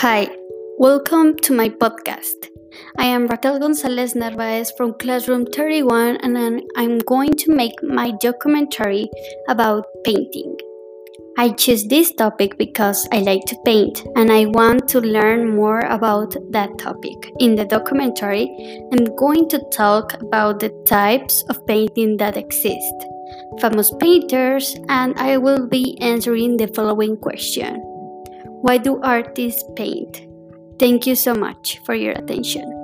Hi, welcome to my podcast. I am Raquel Gonzalez Narvaez from Classroom 31, and I'm going to make my documentary about painting. I choose this topic because I like to paint and I want to learn more about that topic. In the documentary, I'm going to talk about the types of painting that exist, famous painters, and I will be answering the following question Why do artists paint? Thank you so much for your attention.